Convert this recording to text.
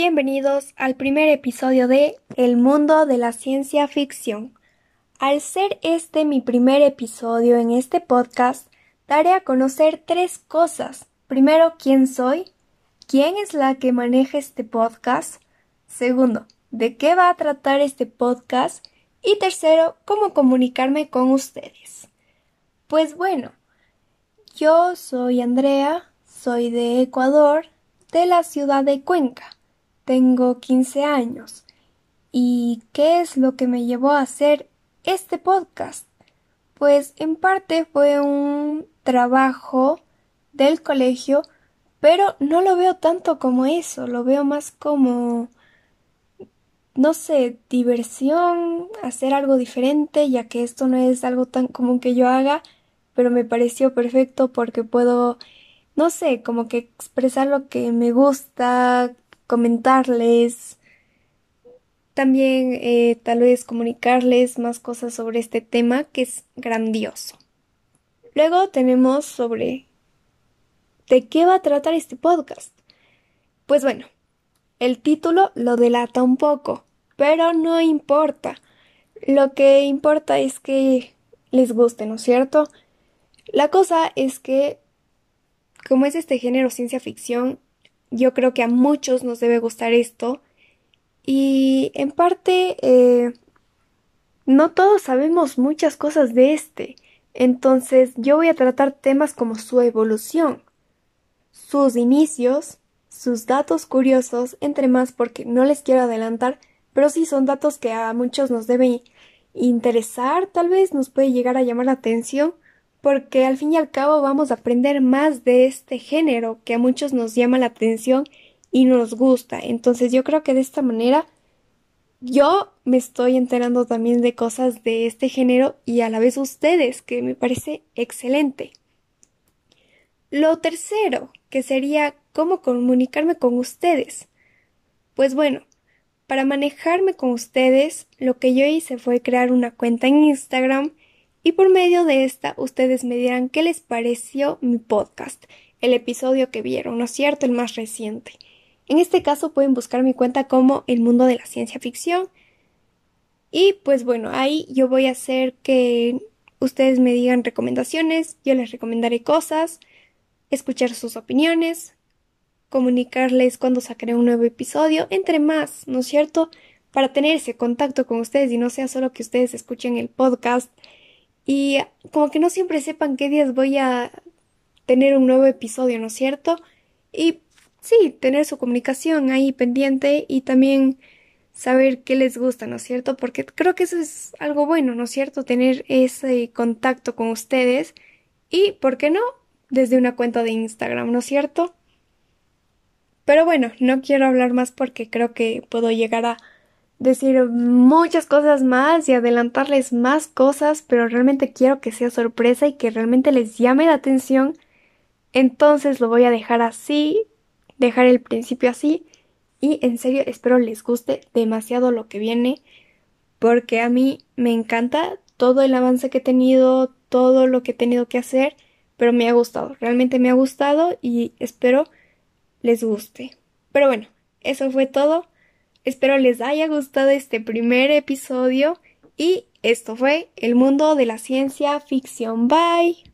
Bienvenidos al primer episodio de El mundo de la ciencia ficción. Al ser este mi primer episodio en este podcast, daré a conocer tres cosas. Primero, quién soy, quién es la que maneja este podcast. Segundo, de qué va a tratar este podcast. Y tercero, cómo comunicarme con ustedes. Pues bueno, yo soy Andrea, soy de Ecuador, de la ciudad de Cuenca. Tengo 15 años. ¿Y qué es lo que me llevó a hacer este podcast? Pues en parte fue un trabajo del colegio, pero no lo veo tanto como eso, lo veo más como no sé, diversión, hacer algo diferente, ya que esto no es algo tan común que yo haga, pero me pareció perfecto porque puedo, no sé, como que expresar lo que me gusta, comentarles, también eh, tal vez comunicarles más cosas sobre este tema que es grandioso. Luego tenemos sobre de qué va a tratar este podcast. Pues bueno, el título lo delata un poco, pero no importa. Lo que importa es que les guste, ¿no es cierto? La cosa es que, como es este género ciencia ficción, yo creo que a muchos nos debe gustar esto. Y en parte, eh, no todos sabemos muchas cosas de este. Entonces yo voy a tratar temas como su evolución, sus inicios, sus datos curiosos, entre más porque no les quiero adelantar, pero sí son datos que a muchos nos deben interesar, tal vez nos puede llegar a llamar la atención porque al fin y al cabo vamos a aprender más de este género que a muchos nos llama la atención y nos gusta. Entonces yo creo que de esta manera yo me estoy enterando también de cosas de este género y a la vez ustedes, que me parece excelente. Lo tercero, que sería cómo comunicarme con ustedes. Pues bueno, para manejarme con ustedes, lo que yo hice fue crear una cuenta en Instagram y por medio de esta ustedes me dirán qué les pareció mi podcast, el episodio que vieron, ¿no es cierto? El más reciente. En este caso pueden buscar mi cuenta como El Mundo de la Ciencia Ficción. Y pues bueno, ahí yo voy a hacer que ustedes me digan recomendaciones, yo les recomendaré cosas, escuchar sus opiniones, comunicarles cuando sacaré un nuevo episodio, entre más, ¿no es cierto? Para tener ese contacto con ustedes y no sea solo que ustedes escuchen el podcast y como que no siempre sepan qué días voy a tener un nuevo episodio, ¿no es cierto? Y sí, tener su comunicación ahí pendiente y también saber qué les gusta, ¿no es cierto? Porque creo que eso es algo bueno, ¿no es cierto? Tener ese contacto con ustedes y, ¿por qué no? Desde una cuenta de Instagram, ¿no es cierto? Pero bueno, no quiero hablar más porque creo que puedo llegar a decir muchas cosas más y adelantarles más cosas, pero realmente quiero que sea sorpresa y que realmente les llame la atención. Entonces lo voy a dejar así, dejar el principio así y en serio espero les guste demasiado lo que viene porque a mí me encanta todo el avance que he tenido, todo lo que he tenido que hacer, pero me ha gustado, realmente me ha gustado y espero les guste. Pero bueno, eso fue todo. Espero les haya gustado este primer episodio y esto fue El mundo de la ciencia ficción. Bye.